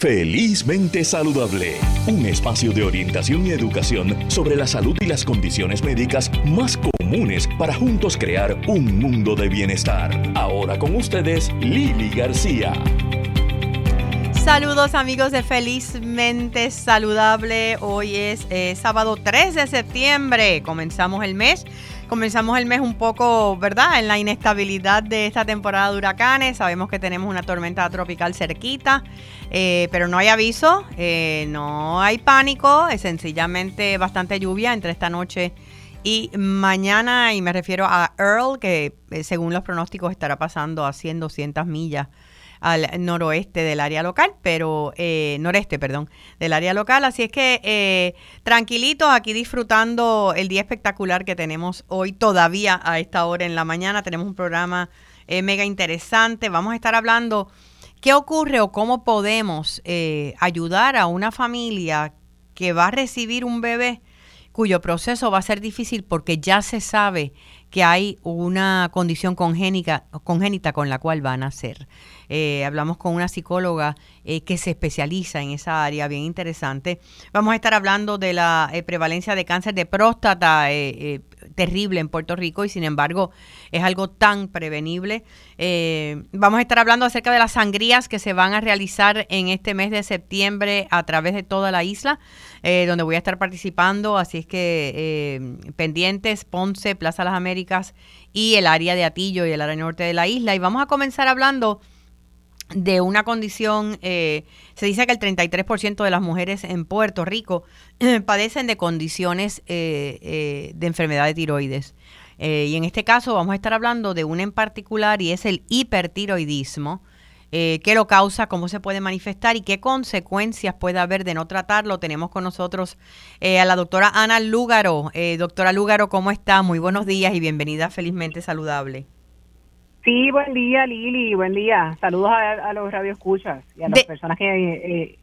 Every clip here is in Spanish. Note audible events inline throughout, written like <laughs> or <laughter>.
Felizmente Saludable, un espacio de orientación y educación sobre la salud y las condiciones médicas más comunes para juntos crear un mundo de bienestar. Ahora con ustedes, Lili García. Saludos amigos de Felizmente Saludable. Hoy es eh, sábado 3 de septiembre. Comenzamos el mes. Comenzamos el mes un poco, ¿verdad? En la inestabilidad de esta temporada de huracanes. Sabemos que tenemos una tormenta tropical cerquita. Eh, pero no hay aviso, eh, no hay pánico, es sencillamente bastante lluvia entre esta noche y mañana, y me refiero a Earl, que eh, según los pronósticos estará pasando a 100, 200 millas al noroeste del área local, pero noreste, perdón, del área local. Así es que tranquilitos aquí disfrutando el día espectacular que tenemos hoy todavía a esta hora en la mañana. Tenemos un programa mega interesante. Vamos a estar hablando ¿Qué ocurre o cómo podemos eh, ayudar a una familia que va a recibir un bebé cuyo proceso va a ser difícil porque ya se sabe que hay una condición congénica, congénita con la cual van a nacer? Eh, hablamos con una psicóloga eh, que se especializa en esa área, bien interesante. Vamos a estar hablando de la prevalencia de cáncer de próstata terrible en Puerto Rico y sin embargo es algo tan prevenible. Eh, vamos a estar hablando acerca de las sangrías que se van a realizar en este mes de septiembre a través de toda la isla, eh, donde voy a estar participando, así es que eh, pendientes, Ponce, Plaza Las Américas y el área de Atillo y el área norte de la isla. Y vamos a comenzar hablando de una condición, se dice que el 33% de las mujeres en Puerto Rico padecen de condiciones de enfermedad de tiroides. Eh, y en este caso vamos a estar hablando de una en particular y es el hipertiroidismo. Eh, qué lo causa, cómo se puede manifestar y qué consecuencias puede haber de no tratarlo. Tenemos con nosotros eh, a la doctora Ana Lúgaro. doctora Lúgaro, ¿cómo está? Muy buenos días y bienvenida Felizmente Saludable. Sí, buen día Lili, buen día. Saludos a, los radioescuchas y a las personas que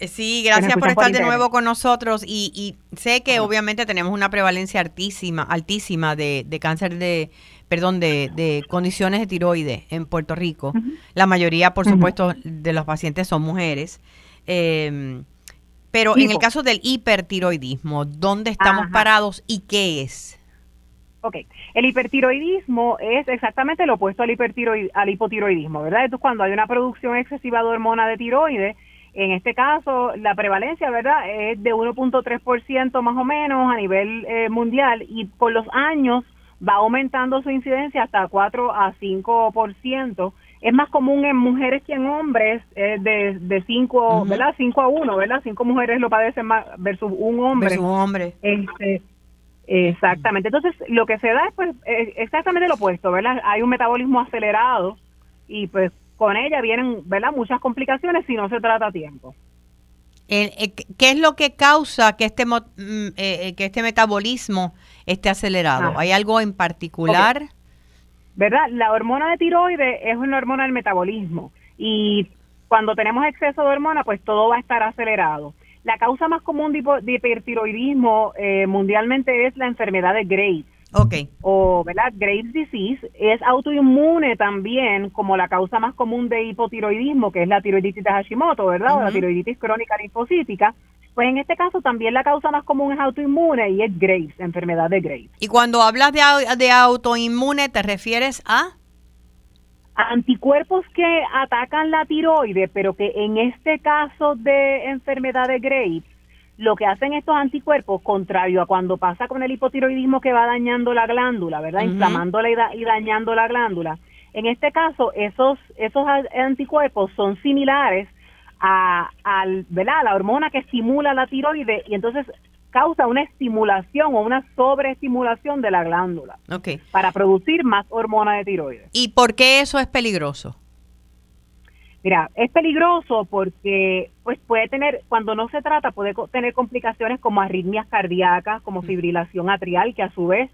eh, sí, gracias por estar de nuevo con nosotros y, sé que obviamente tenemos una prevalencia altísima, altísima de, cáncer de, perdón, de, condiciones de tiroides en Puerto Rico. La mayoría, por supuesto, de los pacientes son mujeres. Em, pero en el caso del hipertiroidismo, ¿dónde estamos parados y qué es? Ok, el hipertiroidismo es exactamente lo opuesto al, al hipotiroidismo, ¿verdad? Entonces, cuando hay una producción excesiva de hormona de tiroides, en este caso, la prevalencia, ¿verdad?, es de 1.3% más o menos a nivel eh, mundial y por los años va aumentando su incidencia hasta 4 a 5%. Es más común en mujeres que en hombres, es de, de 5, ¿verdad? 5 a 1, ¿verdad? 5 mujeres lo padecen más versus un hombre. Versus un hombre. Este, exactamente. Entonces, lo que se da es pues exactamente lo opuesto, ¿verdad? Hay un metabolismo acelerado y pues con ella vienen ¿verdad? muchas complicaciones si no se trata a tiempo. Eh, ¿Qué es lo que causa que este, mm, eh, eh, que este metabolismo esté acelerado? ¿Hay algo en particular? ¿Verdad? La hormona de tiroides es una hormona del metabolismo y cuando tenemos exceso de hormona, pues todo va a estar acelerado. La causa más común de, hipertiroidismo mundialmente es la enfermedad de Graves. Okay. O, ¿verdad? Graves disease es autoinmune también como la causa más común de hipotiroidismo, que es la tiroiditis de Hashimoto, ¿verdad? O la tiroiditis crónica linfocítica. Pues en este caso también la causa más común es autoinmune y es Graves, enfermedad de Graves. Y cuando hablas de, de autoinmune, ¿te refieres a? Anticuerpos que atacan la tiroides, pero que en este caso de enfermedad de Graves lo que hacen estos anticuerpos, contrario a cuando pasa con el hipotiroidismo que va dañando la glándula, ¿verdad? Inflamándola y, dañando la glándula. En este caso, esos, esos anticuerpos son similares a, al, ¿verdad? la hormona que estimula la tiroides y entonces causa una estimulación o una sobreestimulación de la glándula para producir más hormona de tiroides. ¿Y por qué eso es peligroso? Mira, es peligroso porque pues puede tener, cuando no se trata, puede tener complicaciones como arritmias cardíacas, como mm. fibrilación atrial, que a su vez,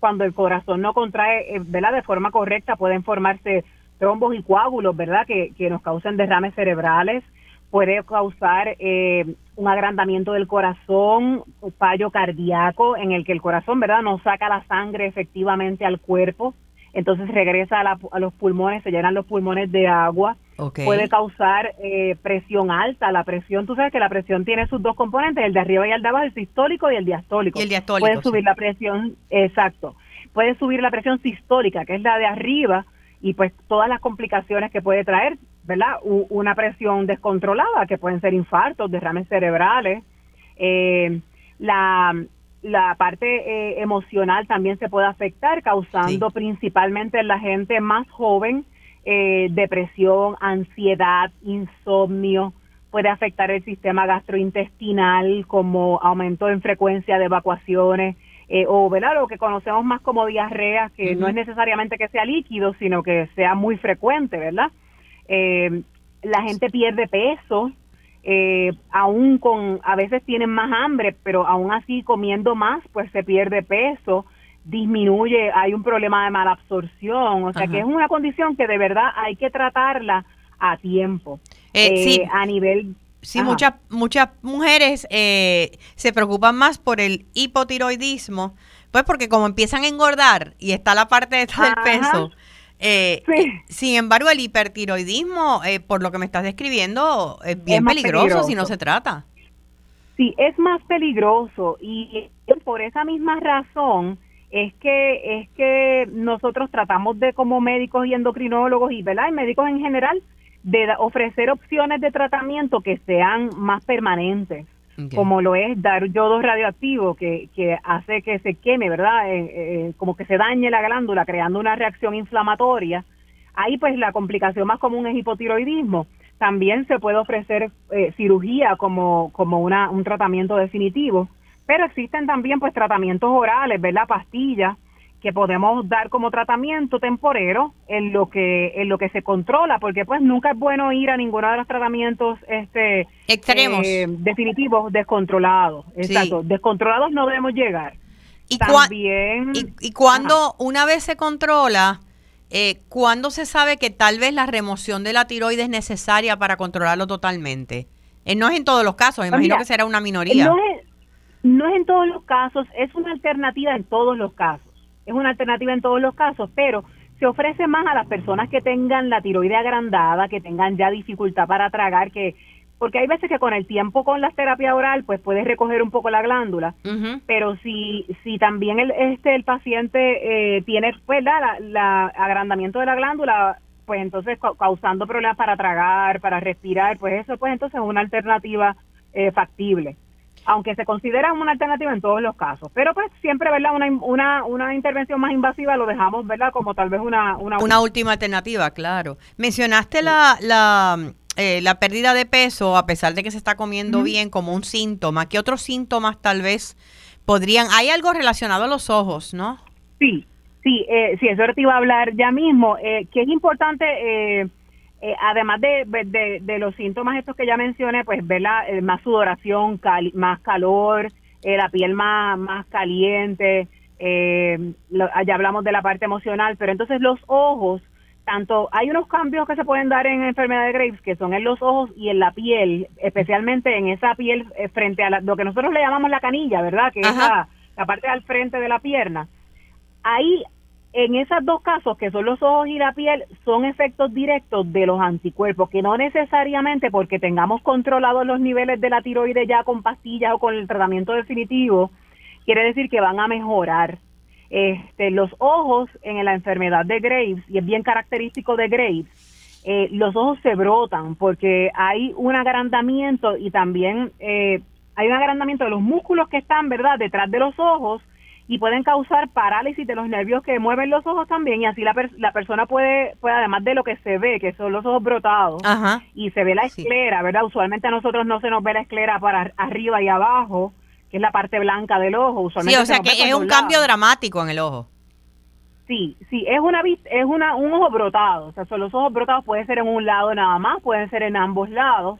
cuando el corazón no contrae eh, ¿verdad? de forma correcta, pueden formarse trombos y coágulos, ¿verdad? Que, que nos causan derrames cerebrales, puede causar eh, un agrandamiento del corazón, un fallo cardíaco en el que el corazón, ¿verdad? No saca la sangre efectivamente al cuerpo, entonces regresa a, a los pulmones, se llenan los pulmones de agua puede causar eh, presión alta. La presión, tú sabes que la presión tiene sus dos componentes, el de arriba y el de abajo, el sistólico y el diastólico. Y el diastólico. Puede subir la presión, exacto. Puede subir la presión sistólica, que es la de arriba, y pues todas las complicaciones que puede traer, ¿verdad? una presión descontrolada, que pueden ser infartos, derrames cerebrales. Eh, la, la parte eh, emocional también se puede afectar, causando principalmente en la gente más joven eh, depresión, ansiedad, insomnio, puede afectar el sistema gastrointestinal como aumento en frecuencia de evacuaciones eh, o ¿verdad? lo que conocemos más como diarrea, que no es necesariamente que sea líquido, sino que sea muy frecuente, ¿verdad? La gente pierde peso, eh, aún con, a veces tienen más hambre, pero aún así comiendo más, pues se pierde peso, disminuye, hay un problema de mala absorción, o sea que es una condición que de verdad hay que tratarla a tiempo. Eh, sí. Eh, a nivel... Sí, muchas muchas mujeres eh, se preocupan más por el hipotiroidismo, pues porque como empiezan a engordar y está la parte de del peso, eh, Sin embargo, el hipertiroidismo, eh, por lo que me estás describiendo, es bien peligroso, si no se trata. Sí, es más peligroso y por esa misma razón es que es que nosotros tratamos de como médicos y endocrinólogos y, ¿verdad? y médicos en general de ofrecer opciones de tratamiento que sean más permanentes como lo es dar yodo radioactivo, que, que hace que se queme, ¿verdad? Eh, eh, como que se dañe la glándula, creando una reacción inflamatoria. Ahí pues la complicación más común es hipotiroidismo. También se puede ofrecer eh, cirugía como, como una, un tratamiento definitivo, pero existen también pues tratamientos orales, ¿verdad? Pastillas que podemos dar como tratamiento temporero en lo que en lo que se controla porque pues nunca es bueno ir a ninguno de los tratamientos este extremos. eh, definitivos descontrolados. Exacto. Descontrolados no debemos llegar. Y también y, cuando una vez se controla eh, ¿cuándo se sabe que tal vez la remoción de la tiroides es necesaria para controlarlo totalmente? Eh, no es en todos los casos, pues imagino que será una minoría. No es, no es en todos los casos, es una alternativa en todos los casos es una alternativa en todos los casos, pero se ofrece más a las personas que tengan la tiroide agrandada, que tengan ya dificultad para tragar, que porque hay veces que con el tiempo con la terapia oral pues puedes recoger un poco la glándula, pero si si también el este el paciente eh, tiene pues la, la, agrandamiento de la glándula, pues entonces causando problemas para tragar, para respirar, pues eso pues entonces es una alternativa eh, factible aunque se considera una alternativa en todos los casos. Pero pues siempre, ¿verdad? Una, una, una intervención más invasiva lo dejamos, ¿verdad? Como tal vez una... Una, una última alternativa, claro. Mencionaste la, la, eh, la pérdida de peso, a pesar de que se está comiendo bien, como un síntoma. ¿Qué otros síntomas tal vez podrían... Hay algo relacionado a los ojos, ¿no? Sí, sí, eh, sí, eso te iba a hablar ya mismo, eh, que es importante... Eh, eh, además de, de, los síntomas estos que ya mencioné, pues ver la, eh, más sudoración, más calor, eh, la piel más, más caliente, ya hablamos de la parte emocional, pero entonces los ojos, tanto hay unos cambios que se pueden dar en enfermedad de Graves que son en los ojos y en la piel, especialmente en esa piel frente a lo que nosotros le llamamos la canilla, ¿verdad? Que es la, la parte al frente de la pierna. Ahí en esos dos casos, que son los ojos y la piel, son efectos directos de los anticuerpos, que no necesariamente porque tengamos controlados los niveles de la tiroides ya con pastillas o con el tratamiento definitivo, quiere decir que van a mejorar. Este, los ojos en la enfermedad de Graves, y es bien característico de Graves, eh, los ojos se brotan porque hay un agrandamiento y también eh, hay un agrandamiento de los músculos que están, ¿verdad?, detrás de los ojos y pueden causar parálisis de los nervios que mueven los ojos también y así la, la persona puede, puede, además de lo que se ve, que son los ojos brotados, y se ve la esclera, ¿verdad? Usualmente a nosotros no se nos ve la esclera para arriba y abajo, que es la parte blanca del ojo. Usualmente sí, o sea que es un cambio dramático en el ojo. Sí, sí, es una es una un ojo brotado, o sea, son los ojos brotados pueden ser en un lado nada más, pueden ser en ambos lados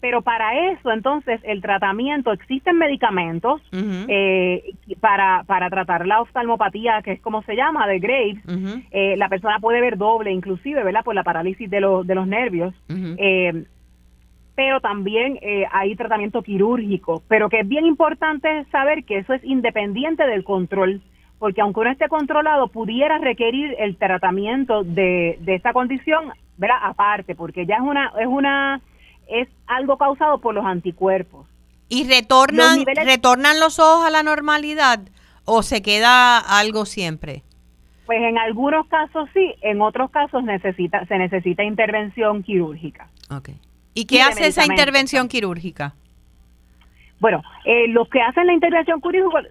pero para eso, entonces, el tratamiento, existen medicamentos eh, para, para tratar la oftalmopatía, que es como se llama, de Graves. Eh, la persona puede ver doble, inclusive, ¿verdad? Por la parálisis de, los de los nervios. Eh, pero también hay tratamiento quirúrgico. Pero que es bien importante saber que eso es independiente del control porque aunque uno esté controlado, pudiera requerir el tratamiento de, de esta condición ¿verdad? Aparte, porque ya es una, es una, es algo causado por los anticuerpos. ¿Y retornan, retornan los ojos a la normalidad o se queda algo siempre? Pues en algunos casos sí, en otros casos necesita, se necesita intervención quirúrgica. Okay. ¿Y qué hace esa intervención quirúrgica? Bueno, eh, los que hacen la intervención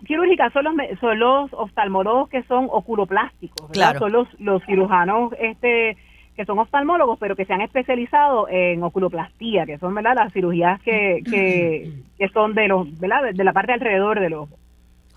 quirúrgica son los, son los oftalmólogos que son oculoplásticos, claro. son los, los cirujanos este, que son oftalmólogos, pero que se han especializado en oculoplastía, que son ¿verdad? las cirugías que, que, son de, los, ¿verdad? de la parte alrededor del ojo.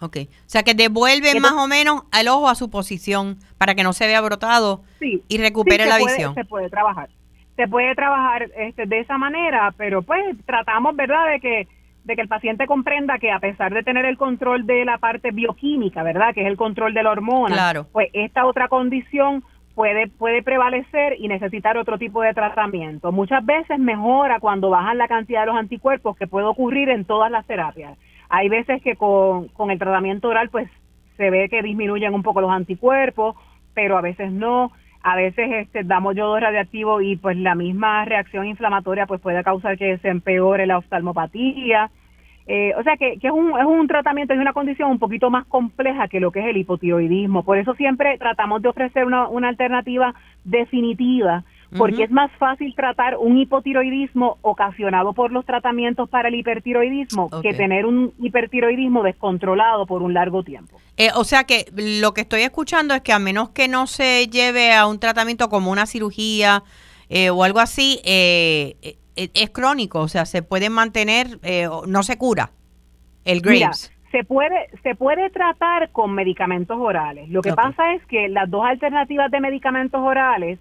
Ok, o sea que devuelven más o menos al ojo a su posición para que no se vea brotado y recupere la visión. Se puede trabajar, se puede trabajar este, de esa manera, pero pues tratamos, ¿verdad?, de que de que el paciente comprenda que a pesar de tener el control de la parte bioquímica, ¿verdad? Que es el control de la hormona, pues esta otra condición puede, puede prevalecer y necesitar otro tipo de tratamiento. Muchas veces mejora cuando bajan la cantidad de los anticuerpos que puede ocurrir en todas las terapias. Hay veces que con, con el tratamiento oral pues se ve que disminuyen un poco los anticuerpos, pero a veces no a veces este, damos yodo radiactivo y pues la misma reacción inflamatoria pues puede causar que se empeore la oftalmopatía. Eh, o sea que, que, es, un, es un tratamiento, es una condición un poquito más compleja que lo que es el hipotiroidismo. Por eso siempre tratamos de ofrecer una, una alternativa definitiva porque es más fácil tratar un hipotiroidismo ocasionado por los tratamientos para el hipertiroidismo que tener un hipertiroidismo descontrolado por un largo tiempo. Eh, o sea que lo que estoy escuchando es que a menos que no se lleve a un tratamiento como una cirugía eh, o algo así, eh, es crónico, o sea, se puede mantener, no se cura el Graves. se puede, se puede tratar con medicamentos orales. Lo que pasa es que las dos alternativas de medicamentos orales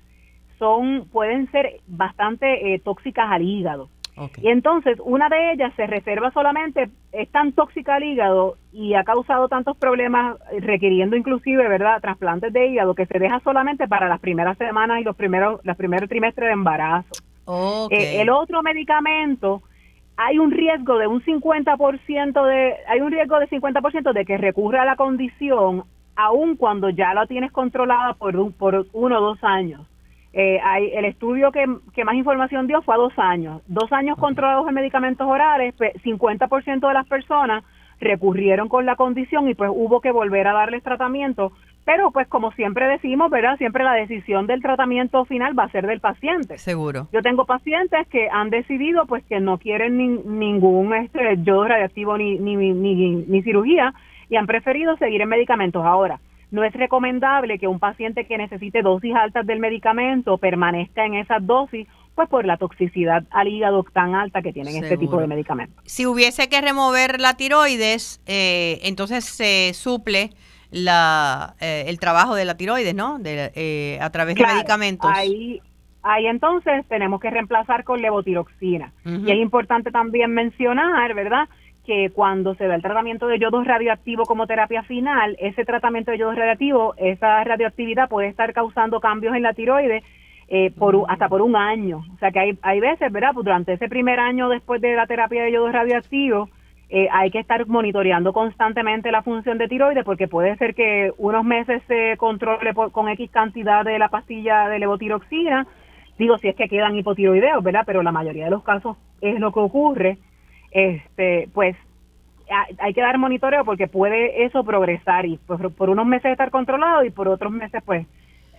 son pueden ser bastante eh, tóxicas al hígado. Y entonces una de ellas se reserva solamente, es tan tóxica al hígado y ha causado tantos problemas, requiriendo inclusive, ¿verdad?, trasplantes de hígado, que se deja solamente para las primeras semanas y los primeros, los primeros trimestres de embarazo. Eh, el otro medicamento, hay un riesgo de un 50% de, hay un riesgo de 50% de que recurra a la condición aun cuando ya la tienes controlada por, un, por uno o dos años. Eh, hay, el estudio que, más información dio fue a dos años. Dos años controlados en medicamentos orales, 50% pues, de las personas recurrieron con la condición y pues hubo que volver a darles tratamiento. Pero pues como siempre decimos, ¿verdad? Siempre la decisión del tratamiento final va a ser del paciente. Seguro. Yo tengo pacientes que han decidido pues que no quieren ningún este, yodo radiactivo ni, ni, ni, ni cirugía y han preferido seguir en medicamentos ahora. No es recomendable que un paciente que necesite dosis altas del medicamento permanezca en esas dosis, pues por la toxicidad al hígado tan alta que tienen este tipo de medicamentos. Si hubiese que remover la tiroides, eh, entonces se suple la, eh, el trabajo de la tiroides, ¿no? De, eh, a través de medicamentos. Ahí, ahí entonces tenemos que reemplazar con levotiroxina. Y es importante también mencionar, ¿verdad? que cuando se da el tratamiento de yodo radioactivo como terapia final, ese tratamiento de yodo radioactivo, esa radioactividad puede estar causando cambios en la tiroides eh, por hasta por un año. O sea que hay, hay veces, ¿verdad? Pues durante ese primer año después de la terapia de yodo radioactivo, eh, hay que estar monitoreando constantemente la función de tiroides porque puede ser que unos meses se controle con X cantidad de la pastilla de levotiroxina, digo si es que quedan hipotiroideos, ¿verdad? Pero la mayoría de los casos es lo que ocurre este, pues hay que dar monitoreo porque puede eso progresar y pues, por unos meses estar controlado y por otros meses pues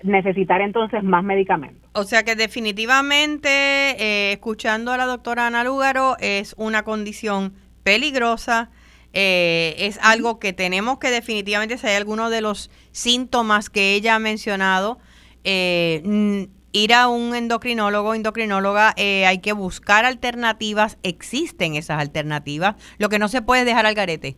necesitar entonces más medicamentos. O sea que definitivamente, eh, escuchando a la doctora Ana Lúgaro, es una condición peligrosa, eh, es algo que tenemos que definitivamente, si hay alguno de los síntomas que ella ha mencionado, eh, ir a un endocrinólogo, endocrinóloga, eh, hay que buscar alternativas, existen esas alternativas, lo que no se puede dejar al garete.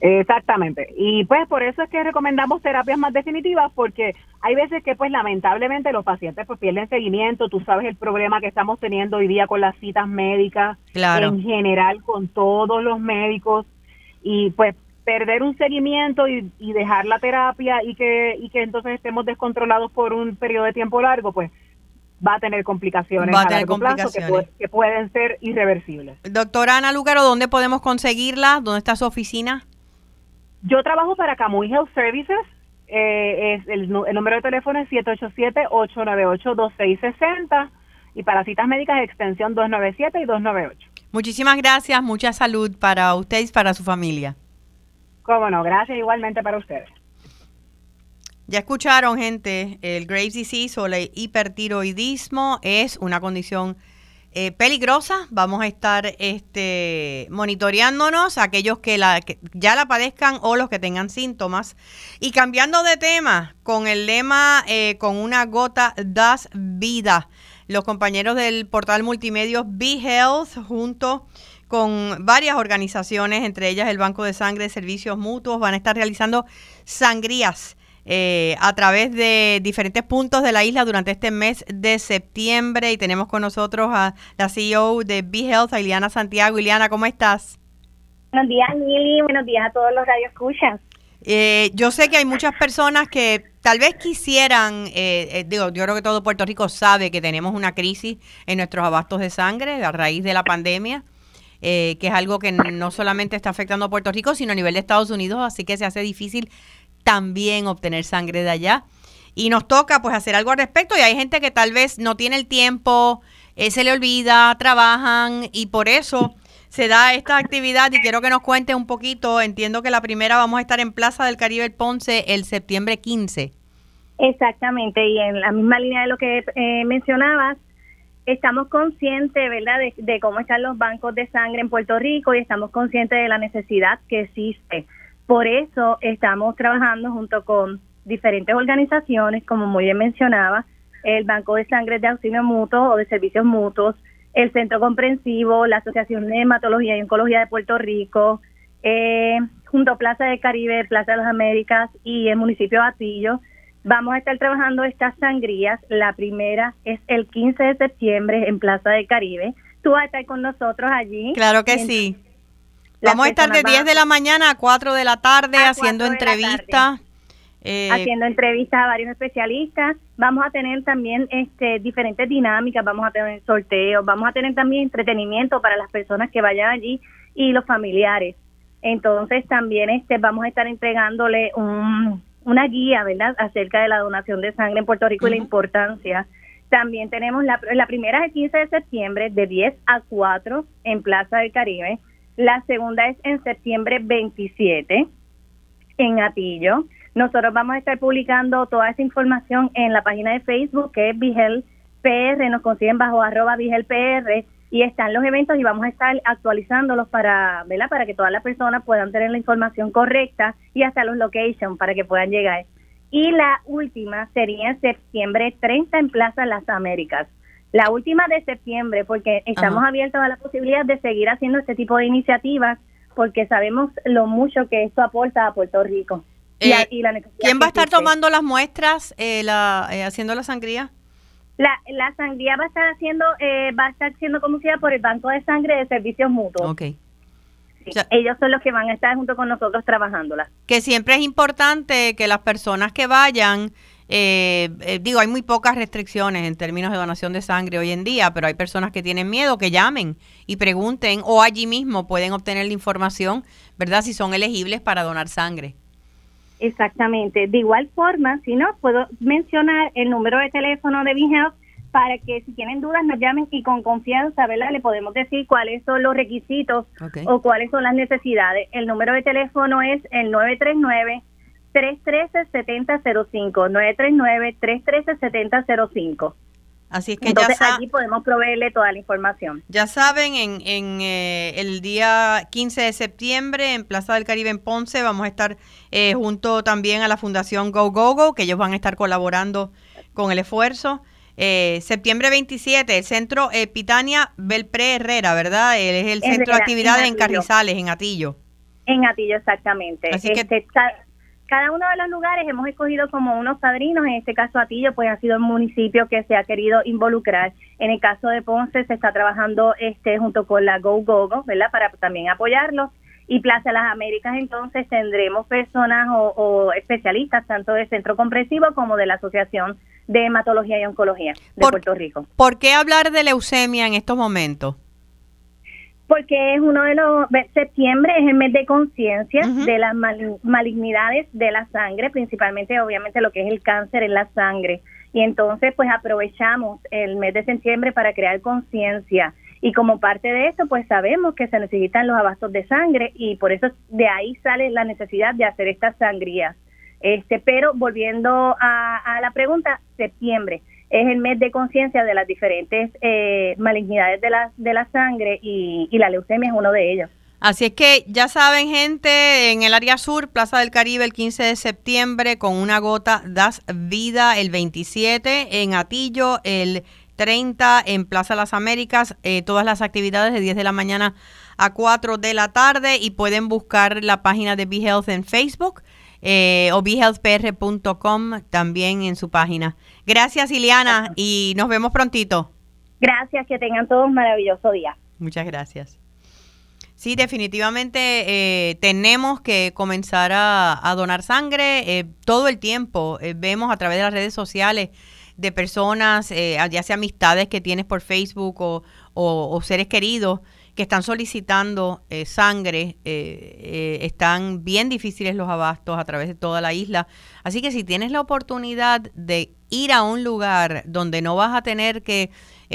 Exactamente. Y pues por eso es que recomendamos terapias más definitivas porque hay veces que pues lamentablemente los pacientes pues pierden seguimiento, tú sabes el problema que estamos teniendo hoy día con las citas médicas, en general con todos los médicos y pues perder un seguimiento y, dejar la terapia y que, y que entonces estemos descontrolados por un periodo de tiempo largo, pues va a tener complicaciones a, largo plazo que, pueden ser irreversibles. Doctora Ana Lúcaro, ¿dónde podemos conseguirla? ¿Dónde está su oficina? Yo trabajo para Camuy Health Services eh, es el, el número de teléfono es 787-898-2660 y para citas médicas extensión 297 y 298. Muchísimas gracias, mucha salud para ustedes y para su familia. Cómo no, gracias igualmente para ustedes. Ya escucharon, gente, el Graves disease o el hipertiroidismo es una condición eh, peligrosa. Vamos a estar este, monitoreándonos aquellos que, la, ya la padezcan o los que tengan síntomas. Y cambiando de tema, con el lema eh, con una gota das vida. Los compañeros del portal multimedia Be Health junto con varias organizaciones, entre ellas el Banco de Sangre de Servicios Mutuos, van a estar realizando sangrías eh, a través de diferentes puntos de la isla durante este mes de septiembre. Y tenemos con nosotros a la CEO de Be Health, Ileana Santiago. Ileana, ¿cómo estás? Buenos días, Lili. Buenos días a todos los radioescuchas. Eh, yo sé que hay muchas personas que tal vez quisieran, eh, eh, digo, yo creo que todo Puerto Rico sabe que tenemos una crisis en nuestros abastos de sangre a raíz de la pandemia. que es algo que no solamente está afectando a Puerto Rico, sino a nivel de Estados Unidos, así que se hace difícil también obtener sangre de allá. Y nos toca pues hacer algo al respecto y hay gente que tal vez no tiene el tiempo, eh, se le olvida, trabajan y por eso se da esta actividad y quiero que nos cuente un poquito. Entiendo que la primera vamos a estar en Plaza del Caribe el Ponce el septiembre 15. Exactamente, y en la misma línea de lo que eh, mencionabas, estamos conscientes, ¿verdad?, de, de, cómo están los bancos de sangre en Puerto Rico y estamos conscientes de la necesidad que existe por eso estamos trabajando junto con diferentes organizaciones, como muy bien mencionaba, el Banco de Sangre de Auxilio Mutuo o de Servicios Mutuos, el Centro Comprensivo, la Asociación de Hematología y Oncología de Puerto Rico, eh, junto a Plaza de Caribe, Plaza de las Américas y el municipio de Atillo. Vamos a estar trabajando estas sangrías. La primera es el 15 de septiembre en Plaza de Caribe. Tú vas a estar con nosotros allí. Claro que sí. Vamos a estar de 10 de la mañana a 4 de la tarde haciendo entrevistas. Eh, haciendo entrevistas a varios especialistas. Vamos a tener también este, diferentes dinámicas, vamos a tener sorteos, vamos a tener también entretenimiento para las personas que vayan allí y los familiares. Entonces también este, vamos a estar entregándole un, una guía, ¿verdad?, acerca de la donación de sangre en Puerto Rico y la importancia. También tenemos la, la primera es el 15 de septiembre de 10 a 4 en Plaza del Caribe la segunda es en septiembre 27 en Atillo. Nosotros vamos a estar publicando toda esa información en la página de Facebook que es Vigel PR, nos consiguen bajo arroba Vigel PR y están los eventos y vamos a estar actualizándolos para, ¿verdad? para que todas las personas puedan tener la información correcta y hasta los locations para que puedan llegar. Y la última sería en septiembre 30 en Plaza Las Américas. La última de septiembre, porque estamos abiertos a la posibilidad de seguir haciendo este tipo de iniciativas, porque sabemos lo mucho que esto aporta a Puerto Rico. y, eh, ¿Quién va a estar tomando las muestras, eh, la, eh, haciendo la sangría? La, la sangría va a estar haciendo, va a estar siendo conducida por el Banco de Sangre de Servicios Mutuos. Okay. ellos son los que van a estar junto con nosotros trabajándola. Que siempre es importante que las personas que vayan eh, eh, digo, hay muy pocas restricciones en términos de donación de sangre hoy en día, pero hay personas que tienen miedo, que llamen y pregunten o allí mismo pueden obtener la información, ¿verdad? Si son elegibles para donar sangre. Exactamente. De igual forma, si no, puedo mencionar el número de teléfono de BeHealth para que si tienen dudas nos llamen y con confianza, ¿verdad? Le podemos decir cuáles son los requisitos o cuáles son las necesidades. El número de teléfono es el 939 313-7005, 939-313-7005. Así es que Entonces, ya allí podemos proveerle toda la información. Ya saben, en, en eh, el día 15 de septiembre en Plaza del Caribe en Ponce vamos a estar eh, junto también a la Fundación Go Go Go, que ellos van a estar colaborando con el esfuerzo. Eh, septiembre 27, el centro Pitania Belpre Herrera, ¿verdad? Él es el centro de actividades en, Carrizales, en Atillo. En Atillo, exactamente. Así que este, cada uno de los lugares hemos escogido como unos padrinos, en este caso Atillo, pues ha sido el municipio que se ha querido involucrar. En el caso de Ponce se está trabajando este junto con la Go Go, Go ¿verdad? Para también apoyarlos. Y Plaza las Américas entonces tendremos personas o, especialistas tanto del Centro Comprensivo como de la Asociación de Hematología y Oncología de Puerto Rico. ¿Por qué hablar de leucemia en estos momentos? Porque es uno de los, septiembre es el mes de conciencia de las malignidades de la sangre, principalmente obviamente lo que es el cáncer en la sangre. Y entonces pues aprovechamos el mes de septiembre para crear conciencia. Y como parte de eso, pues sabemos que se necesitan los abastos de sangre y por eso de ahí sale la necesidad de hacer estas sangrías. Este, pero volviendo a, la pregunta, septiembre es el mes de conciencia de las diferentes eh, malignidades de la, de la sangre y, la leucemia es uno de ellos. Así es que ya saben, gente, en el área sur, Plaza del Caribe, el 15 de septiembre, con una gota das vida el 27, en Atillo el 30, en Plaza Las Américas, eh, todas las actividades de 10 de la mañana a 4 de la tarde y pueden buscar la página de BeHealth en Facebook eh, o behealthpr.com también en su página. Gracias, Ileana, y nos vemos prontito. Gracias, que tengan todos un maravilloso día. Muchas gracias. Sí, definitivamente eh, tenemos que comenzar a, donar sangre eh, todo el tiempo. Eh, vemos a través de las redes sociales de personas, ya sea amistades que tienes por Facebook o seres queridos, que están solicitando eh, sangre. Eh, eh, están bien difíciles los abastos a través de toda la isla. Así que si tienes la oportunidad de ir a un lugar donde no vas a tener que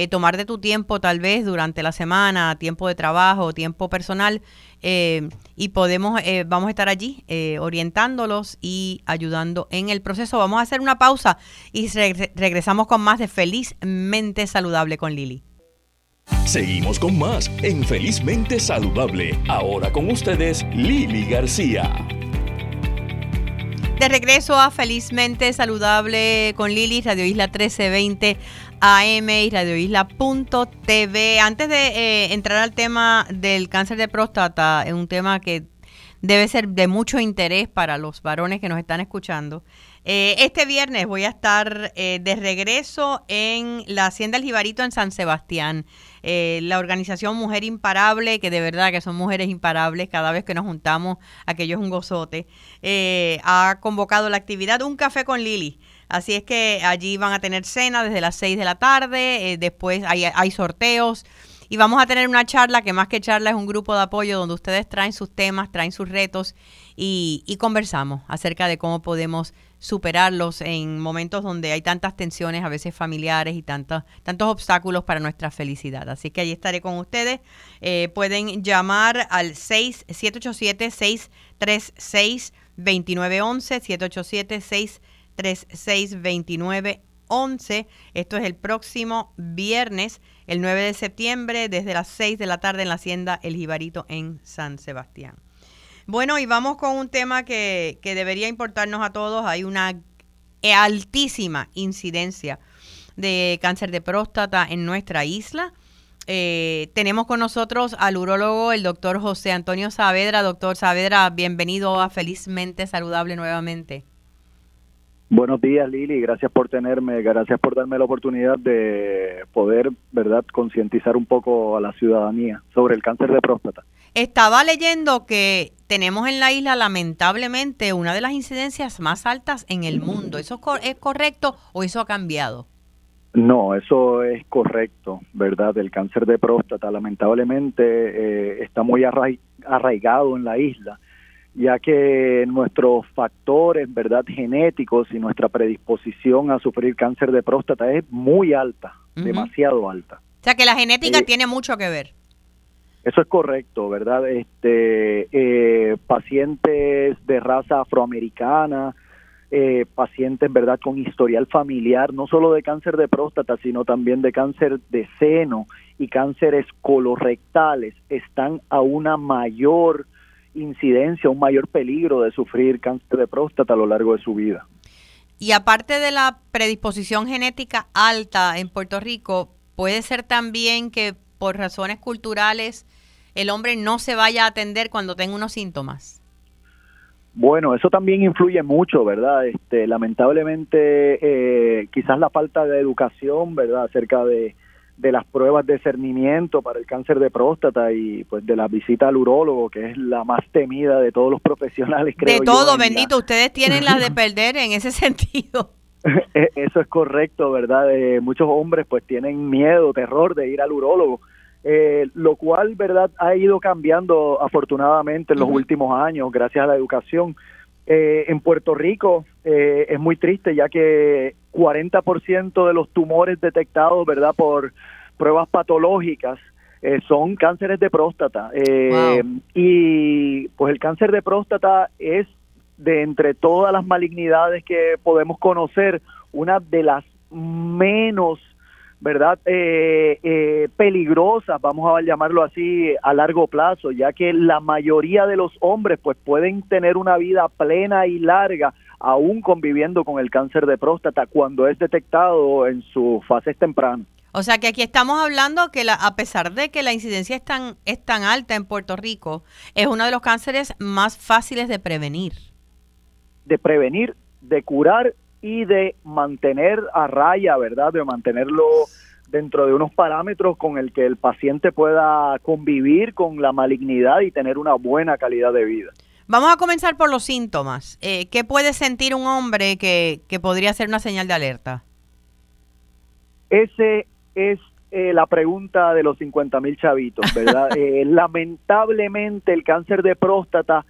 tomar de tu tiempo tal vez durante la semana, tiempo de trabajo, tiempo personal, y podemos, vamos a estar allí orientándolos y ayudando en el proceso. Vamos a hacer una pausa y regresamos con más de Felizmente Saludable con Lili. Seguimos con más en Felizmente Saludable. Ahora con ustedes, Lili García. De regreso a Felizmente Saludable con Lili, Radio Isla 1320 AM y radioisla.tv. Antes de eh, entrar al tema del cáncer de próstata, es un tema que debe ser de mucho interés para los varones que nos están escuchando. Eh, este viernes voy a estar eh, de regreso en la Hacienda El Jibarito en San Sebastián. Eh, la organización Mujer Imparable, que de verdad que son mujeres imparables, cada vez que nos juntamos, aquello es un gozote, ha convocado la actividad Un Café con Lili. Así es que allí van a tener cena desde las 6 de la tarde, después hay, hay sorteos. Y vamos a tener una charla que más que charla es un grupo de apoyo donde ustedes traen sus temas, traen sus retos y conversamos acerca de cómo podemos superarlos en momentos donde hay tantas tensiones, a veces familiares y tantos, tantos obstáculos para nuestra felicidad. Así que ahí estaré con ustedes. Eh, pueden llamar al 6, 787-636-2911, 787-636-2911. Esto es el próximo viernes, el 9 de septiembre, desde las 6 de la tarde en la Hacienda El Jibarito en San Sebastián. Bueno, y vamos con un tema que, debería importarnos a todos. Hay una altísima incidencia de cáncer de próstata en nuestra isla. Eh, tenemos con nosotros al urólogo, el doctor José Antonio Saavedra. Doctor Saavedra, bienvenido a Felizmente Saludable nuevamente. Buenos días, Lili. Gracias por tenerme, gracias por darme la oportunidad de poder, ¿verdad?, concientizar un poco a la ciudadanía sobre el cáncer de próstata. Estaba leyendo que tenemos en la isla lamentablemente una de las incidencias más altas en el mundo. ¿Eso es correcto o eso ha cambiado? No, eso es correcto, ¿verdad? El cáncer de próstata lamentablemente eh, está muy arraigado en la isla, ya que nuestros factores, ¿verdad? Genéticos y nuestra predisposición a sufrir cáncer de próstata es muy alta, demasiado alta. O sea que la genética eh, tiene mucho que ver. Eso es correcto, ¿verdad? Este, eh, pacientes de raza afroamericana, eh, pacientes, ¿verdad?, con historial familiar, no solo de cáncer de próstata, sino también de cáncer de seno y cánceres colorectales, están a una mayor incidencia, un mayor peligro de sufrir cáncer de próstata a lo largo de su vida. Y aparte de la predisposición genética alta en Puerto Rico, puede ser también que por razones culturales el hombre no se vaya a atender cuando tenga unos síntomas? Bueno, eso también influye mucho, ¿verdad? Este, lamentablemente, eh, quizás la falta de educación, ¿verdad? Acerca de, las pruebas de cernimiento para el cáncer de próstata y pues de la visita al urólogo, que es la más temida de todos los profesionales. Creo de todo, bendito, ustedes tienen las de perder en ese <laughs> sentido. <laughs> E, eso es correcto, ¿verdad? Eh, muchos hombres pues tienen miedo, terror de ir al urólogo eh, lo cual, ¿verdad?, ha ido cambiando afortunadamente en los últimos años gracias a la educación. Eh, en Puerto Rico eh, es muy triste ya que 40% de los tumores detectados, ¿verdad?, por pruebas patológicas son cánceres de próstata. Y pues el cáncer de próstata es de entre todas las malignidades que podemos conocer, una de las menos ¿verdad? Eh, eh, peligrosas, vamos a llamarlo así, a largo plazo, ya que la mayoría de los hombres pues pueden tener una vida plena y larga aún conviviendo con el cáncer de próstata cuando es detectado en sus fases tempranas. O sea que aquí estamos hablando que la, a pesar de que la incidencia es tan, es tan alta en Puerto Rico, es uno de los cánceres más fáciles de prevenir. De prevenir, de curar y de mantener a raya, ¿verdad? De mantenerlo dentro de unos parámetros con el que el paciente pueda convivir con la malignidad y tener una buena calidad de vida. Vamos a comenzar por los síntomas. Eh, ¿Qué puede sentir un hombre que, que podría ser una señal de alerta? Ese es eh, la pregunta de los 50 mil chavitos, ¿verdad? <laughs> Eh, lamentablemente el cáncer de próstata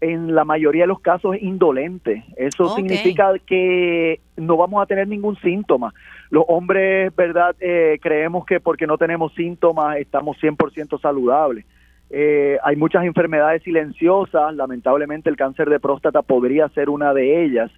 en la mayoría de los casos es indolente. Eso significa que no vamos a tener ningún síntoma. Los hombres, ¿verdad? Eh, creemos que porque no tenemos síntomas estamos 100% saludables. Eh, hay muchas enfermedades silenciosas, lamentablemente el cáncer de próstata podría ser una de ellas.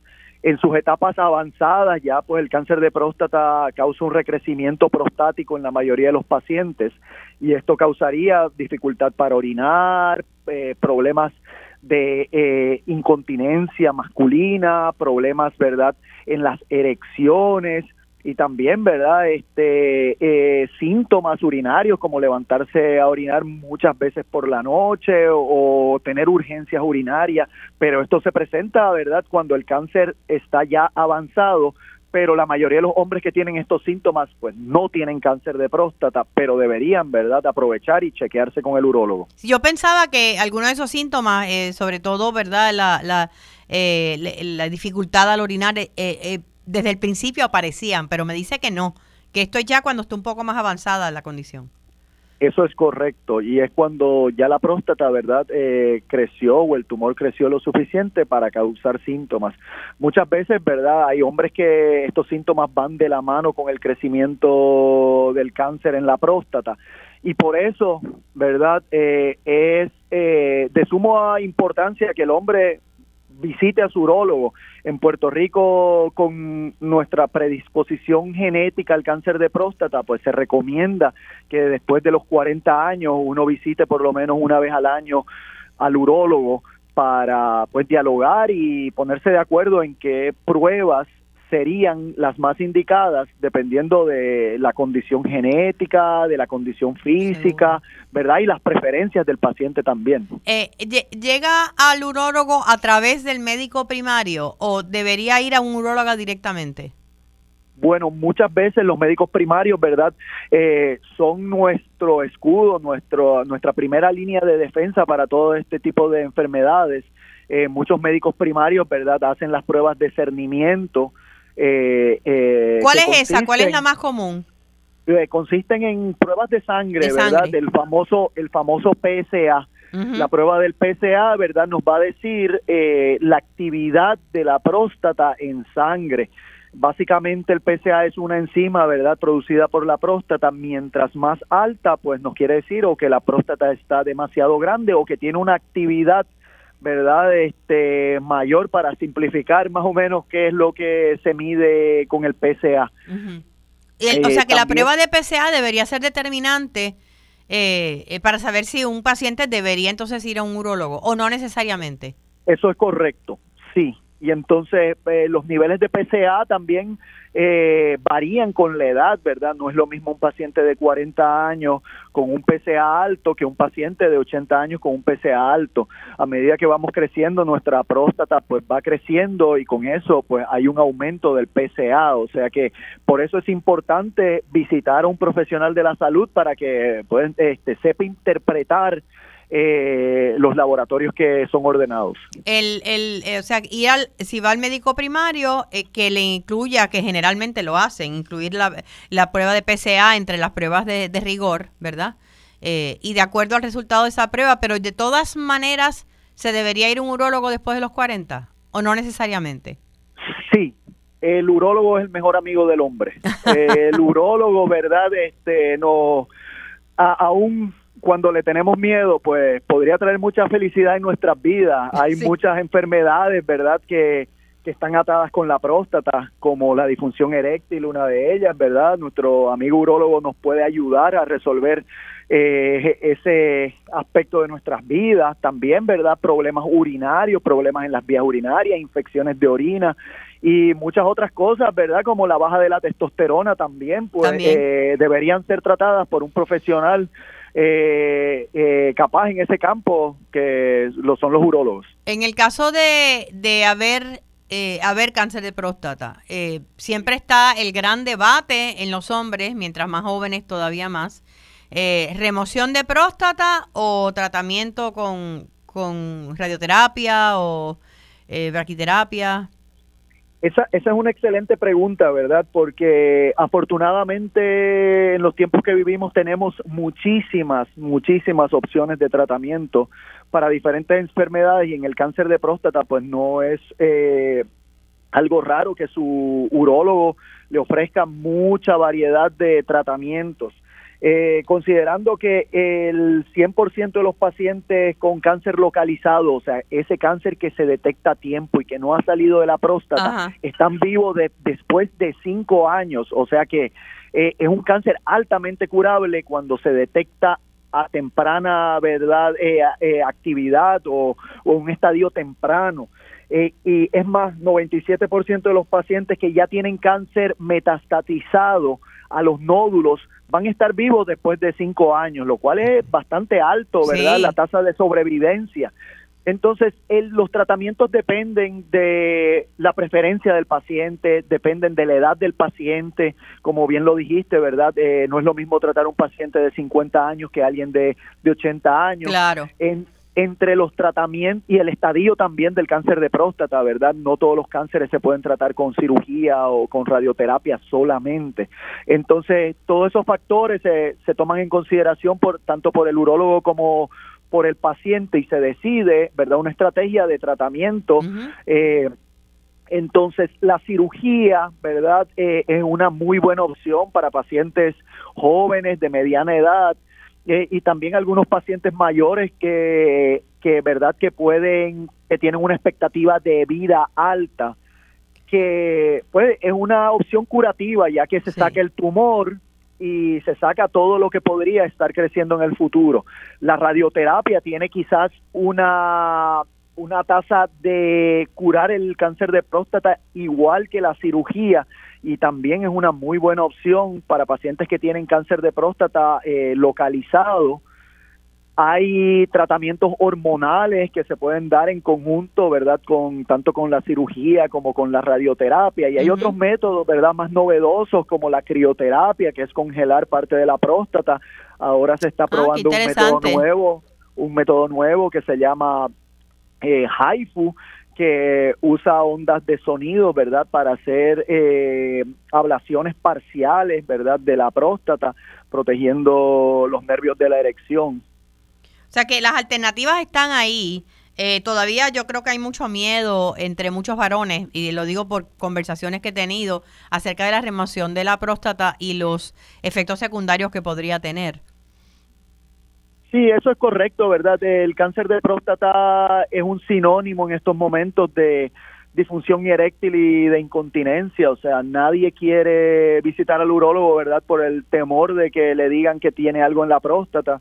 En sus etapas avanzadas ya pues el cáncer de próstata causa un recrecimiento prostático en la mayoría de los pacientes y esto causaría dificultad para orinar, eh, problemas de eh, incontinencia masculina, problemas, ¿verdad?, en las erecciones y también, ¿verdad?, este, eh, síntomas urinarios como levantarse a orinar muchas veces por la noche o, o tener urgencias urinarias, pero esto se presenta, ¿verdad?, cuando el cáncer está ya avanzado, pero la mayoría de los hombres que tienen estos síntomas pues no tienen cáncer de próstata, pero deberían, ¿verdad?, aprovechar y chequearse con el urólogo. Yo pensaba que algunos de esos síntomas, eh, sobre todo, ¿verdad?, la, la, eh, la dificultad al orinar, eh, desde el principio aparecían, pero me dice que no, que esto es ya cuando está un poco más avanzada la condición. Eso es correcto y es cuando ya la próstata, ¿verdad?, eh, creció o el tumor creció lo suficiente para causar síntomas. Muchas veces, ¿verdad?, hay hombres que estos síntomas van de la mano con el crecimiento del cáncer en la próstata y por eso, ¿verdad?, eh, es eh, de suma importancia que el hombre visite a su urólogo. En Puerto Rico, con nuestra predisposición genética al cáncer de próstata, pues se recomienda que después de los 40 años uno visite por lo menos una vez al año al urólogo para pues dialogar y ponerse de acuerdo en qué pruebas serían las más indicadas dependiendo de la condición genética, de la condición física, ¿verdad? Y las preferencias del paciente también. Eh, ¿Llega al urólogo a través del médico primario o debería ir a un urólogo directamente? Bueno, muchas veces los médicos primarios, ¿verdad? Eh, son nuestro escudo, nuestro, nuestra primera línea de defensa para todo este tipo de enfermedades. Eh, muchos médicos primarios, ¿verdad? Hacen las pruebas de cernimiento, eh, eh, ¿Cuál es esa? ¿Cuál es la más común? Eh, consisten en pruebas de sangre, ¿verdad? Del famoso, el famoso PSA. La prueba del PSA, ¿verdad? Nos va a decir la actividad de la próstata en sangre. Básicamente el PSA es una enzima, ¿verdad? Producida por la próstata. Mientras más alta, pues nos quiere decir o que la próstata está demasiado grande o que tiene una actividad ¿verdad? Este mayor para simplificar más o menos qué es lo que se mide con el PSA. o sea que la prueba de PSA debería ser determinante eh, eh, para saber si un paciente debería entonces ir a un urólogo o no necesariamente. Eso es correcto, sí. Y entonces eh, los niveles de PSA también eh, varían con la edad, ¿verdad? No es lo mismo un paciente de 40 años con un PCA alto que un paciente de 80 años con un PCA alto. A medida que vamos creciendo, nuestra próstata pues va creciendo y con eso pues hay un aumento del PCA, o sea que por eso es importante visitar a un profesional de la salud para que pues, este, sepa interpretar eh, los laboratorios que son ordenados. El, el, eh, o sea, ir al, si va al médico primario, eh, que le incluya, que generalmente lo hacen, incluir la, la, prueba de PCA entre las pruebas de, rigor, ¿verdad? eh, y de acuerdo al resultado de esa prueba, pero de todas maneras, ¿se debería ir un urólogo después de los 40 o no necesariamente? Sí, el urólogo es el mejor amigo del hombre. <laughs> el urólogo, ¿verdad? Este, no, aún cuando le tenemos miedo, pues podría traer mucha felicidad en nuestras vidas. Hay muchas enfermedades, ¿verdad? Que, que están atadas con la próstata, como la disfunción eréctil, una de ellas, ¿verdad? Nuestro amigo urólogo nos puede ayudar a resolver eh, ese aspecto de nuestras vidas, también, ¿verdad? Problemas urinarios, problemas en las vías urinarias, infecciones de orina y muchas otras cosas, ¿verdad? Como la baja de la testosterona también, pues eh, deberían ser tratadas por un profesional eh, eh, capaz en ese campo que lo son los urólogos. En el caso de, de haber eh, haber cáncer de próstata. Eh, siempre está el gran debate en los hombres, mientras más jóvenes todavía más, eh, remoción de próstata o tratamiento con, con radioterapia o braquiterapia. Esa, esa es una excelente pregunta, ¿verdad? Porque afortunadamente en los tiempos que vivimos tenemos muchísimas, muchísimas opciones de tratamiento para diferentes enfermedades y en el cáncer de próstata pues no es eh, algo raro que su urólogo le ofrezca mucha variedad de tratamientos. Eh, considerando que el 100% de los pacientes con cáncer localizado, o sea, ese cáncer que se detecta a tiempo y que no ha salido de la próstata, están vivos de, después de cinco años, o sea que eh, es un cáncer altamente curable cuando se detecta a temprana verdad eh, actividad o, o, un estadio temprano. y es más, 97% de los pacientes que ya tienen cáncer metastatizado a los nódulos van a estar vivos después de cinco años, lo cual es bastante alto, ¿verdad? La tasa de sobrevivencia. Entonces, los tratamientos dependen de la preferencia del paciente, dependen de la edad del paciente, como bien lo dijiste, ¿verdad? Eh, no es lo mismo tratar a un paciente de 50 años que alguien de, de 80 años. Claro. En, entre los tratamientos y el estadio también del cáncer de próstata, ¿verdad? No todos los cánceres se pueden tratar con cirugía o con radioterapia solamente. Entonces, todos esos factores se, se toman en consideración por tanto por el urólogo como por el paciente y se decide, ¿verdad? Una estrategia de tratamiento. eh, entonces, la cirugía, ¿verdad? Eh, es una muy buena opción para pacientes jóvenes de mediana edad eh, y también algunos pacientes mayores que, que verdad que pueden, que tienen una expectativa de vida alta, que pues es una opción curativa ya que se saca el tumor y se saca todo lo que podría estar creciendo en el futuro. La radioterapia tiene quizás una una tasa de curar el cáncer de próstata igual que la cirugía y también es una muy buena opción para pacientes que tienen cáncer de próstata eh, localizado. Hay tratamientos hormonales que se pueden dar en conjunto, ¿verdad? Con tanto con la cirugía como con la radioterapia y hay otros métodos, ¿verdad? Más novedosos como la crioterapia, que es congelar parte de la próstata. Ahora se está ah, probando un método nuevo, un método nuevo que se llama eh, HIFU, que usa ondas de sonido, ¿verdad? Para hacer eh, ablaciones parciales, ¿verdad? De la próstata, protegiendo los nervios de la erección. O sea que las alternativas están ahí. Eh, todavía yo creo que hay mucho miedo entre muchos varones, y lo digo por conversaciones que he tenido, acerca de la remoción de la próstata y los efectos secundarios que podría tener. Sí, eso es correcto, ¿verdad? El cáncer de próstata es un sinónimo en estos momentos de disfunción eréctil y de incontinencia, o sea, nadie quiere visitar al urólogo, ¿verdad? Por el temor de que le digan que tiene algo en la próstata.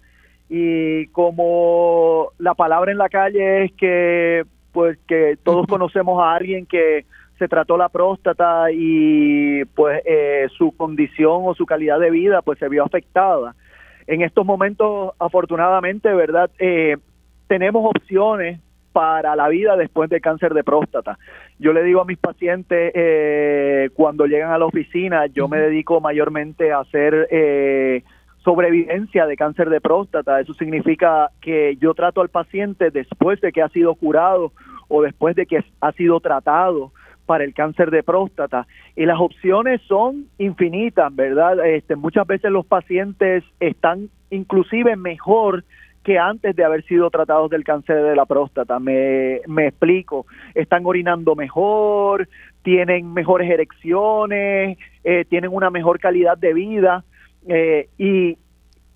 Y como la palabra en la calle es que pues que todos conocemos a alguien que se trató la próstata y pues eh, su condición o su calidad de vida pues se vio afectada en estos momentos, afortunadamente, ¿verdad? Eh, tenemos opciones para la vida después de cáncer de próstata. Yo le digo a mis pacientes eh, cuando llegan a la oficina, yo me dedico mayormente a hacer eh, sobrevivencia de cáncer de próstata. Eso significa que yo trato al paciente después de que ha sido curado o después de que ha sido tratado para el cáncer de próstata y las opciones son infinitas, ¿verdad? Este, muchas veces los pacientes están inclusive mejor que antes de haber sido tratados del cáncer de la próstata. Me, me explico, están orinando mejor, tienen mejores erecciones, eh, tienen una mejor calidad de vida eh, y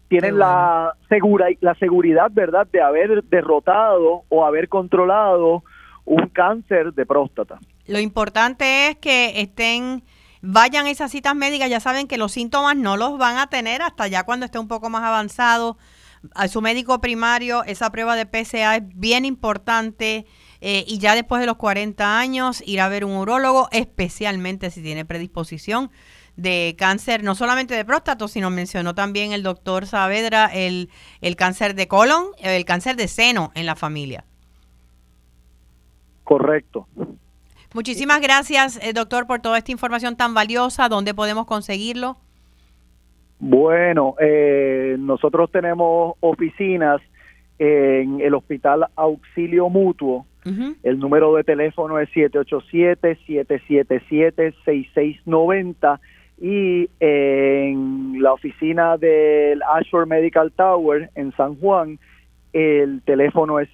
tienen la, segura, la seguridad, ¿verdad?, de haber derrotado o haber controlado un cáncer de próstata. Lo importante es que estén vayan a esas citas médicas, ya saben que los síntomas no los van a tener hasta ya cuando esté un poco más avanzado a su médico primario, esa prueba de PSA es bien importante eh, y ya después de los 40 años ir a ver un urólogo, especialmente si tiene predisposición de cáncer, no solamente de próstata, sino mencionó también el doctor Saavedra el, el cáncer de colon, el cáncer de seno en la familia. Correcto. Muchísimas gracias, eh, doctor, por toda esta información tan valiosa. ¿Dónde podemos conseguirlo? Bueno, eh, nosotros tenemos oficinas en el Hospital Auxilio Mutuo. El número de teléfono es 787-777-6690 y en la oficina del Ashford Medical Tower en San Juan, el teléfono es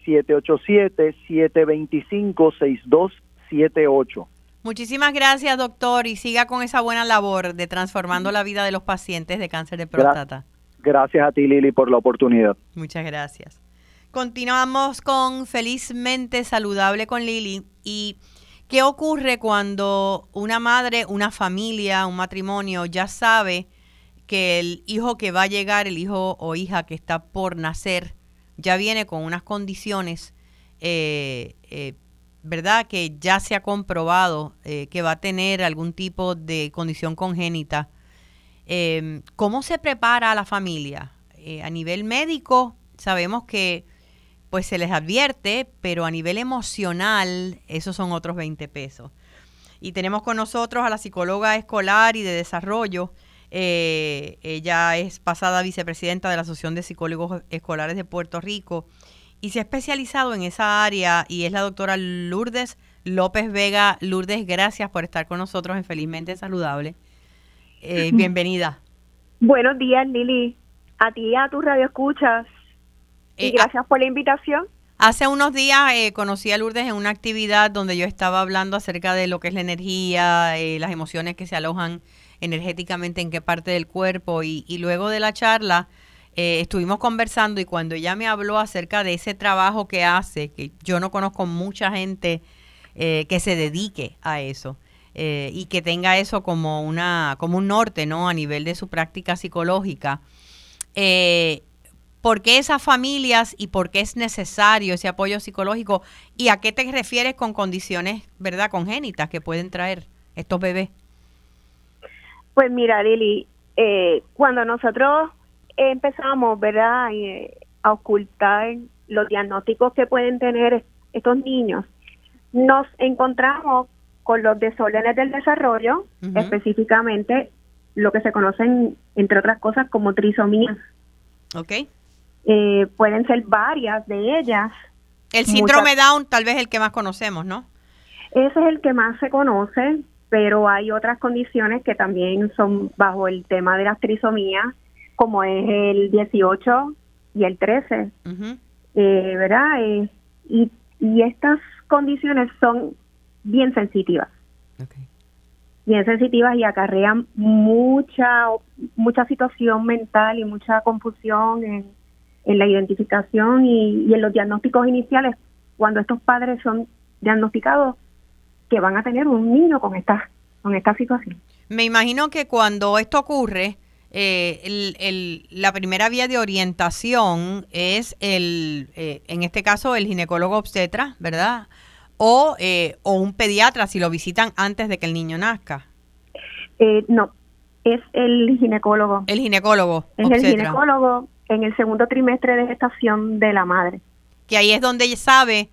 787-725-6278. Muchísimas gracias, doctor, y siga con esa buena labor de transformando la vida de los pacientes de cáncer de próstata. Gracias a ti, Lili, por la oportunidad. Muchas gracias. Continuamos con Felizmente Saludable con Lili. ¿Y qué ocurre cuando una madre, una familia, un matrimonio ya sabe que el hijo que va a llegar, el hijo o hija que está por nacer, ya viene con unas condiciones eh, eh, ¿verdad? Que ya se ha comprobado eh, que va a tener algún tipo de condición congénita. Em, ¿Cómo se prepara a la familia? Eh, a nivel médico, sabemos que pues se les advierte, pero a nivel emocional, esos son otros 20 pesos. Y tenemos con nosotros a la psicóloga escolar y de desarrollo. Eh, ella es pasada vicepresidenta de la Asociación de Psicólogos Escolares de Puerto Rico y se ha especializado en esa área y es la doctora Lourdes López Vega. Lourdes, gracias por estar con nosotros en Felizmente Saludable. Eh, <laughs> bienvenida. Buenos días, Lili. A ti y a tu radio escuchas. y eh, gracias por la invitación. Hace unos días eh, conocí a Lourdes en una actividad donde yo estaba hablando acerca de lo que es la energía, las emociones que se alojan energéticamente en qué parte del cuerpo y, y luego de la charla eh, estuvimos conversando y cuando ella me habló acerca de ese trabajo que hace, que yo no conozco mucha gente eh, que se dedique a eso eh, y que tenga eso como una como un norte, ¿no? A nivel de su práctica psicológica. ¿Por qué esas familias y por qué es necesario ese apoyo psicológico? ¿Y a qué te refieres con condiciones, verdad, congénitas que pueden traer estos bebés? Pues mira, Lili, cuando nosotros empezamos, ¿verdad?, eh, a ocultar los diagnósticos que pueden tener estos niños, nos encontramos con los desórdenes del desarrollo, específicamente lo que se conocen, entre otras cosas, como trisomías. Ok. Eh, pueden ser varias de ellas. El síndrome Down tal vez el que más conocemos, ¿no? Ese es el que más se conoce, pero hay otras condiciones que también son bajo el tema de las trisomías, como es el 18 y el 13, eh, ¿verdad? Eh, y, y estas condiciones son bien sensitivas. Bien sensitivas y acarrean mucha, mucha situación mental y mucha confusión en, en la identificación y, y en los diagnósticos iniciales cuando estos padres son diagnosticados que van a tener un niño con esta, con esta situación. Me imagino que cuando esto ocurre, eh, el, la primera vía de orientación es el, eh, en este caso, el ginecólogo obstetra, ¿verdad? O, eh, o un pediatra si lo visitan antes de que el niño nazca. no, es el ginecólogo. El ginecólogo. Es el ginecólogo en el segundo trimestre de gestación de la madre. Que ahí es donde sabe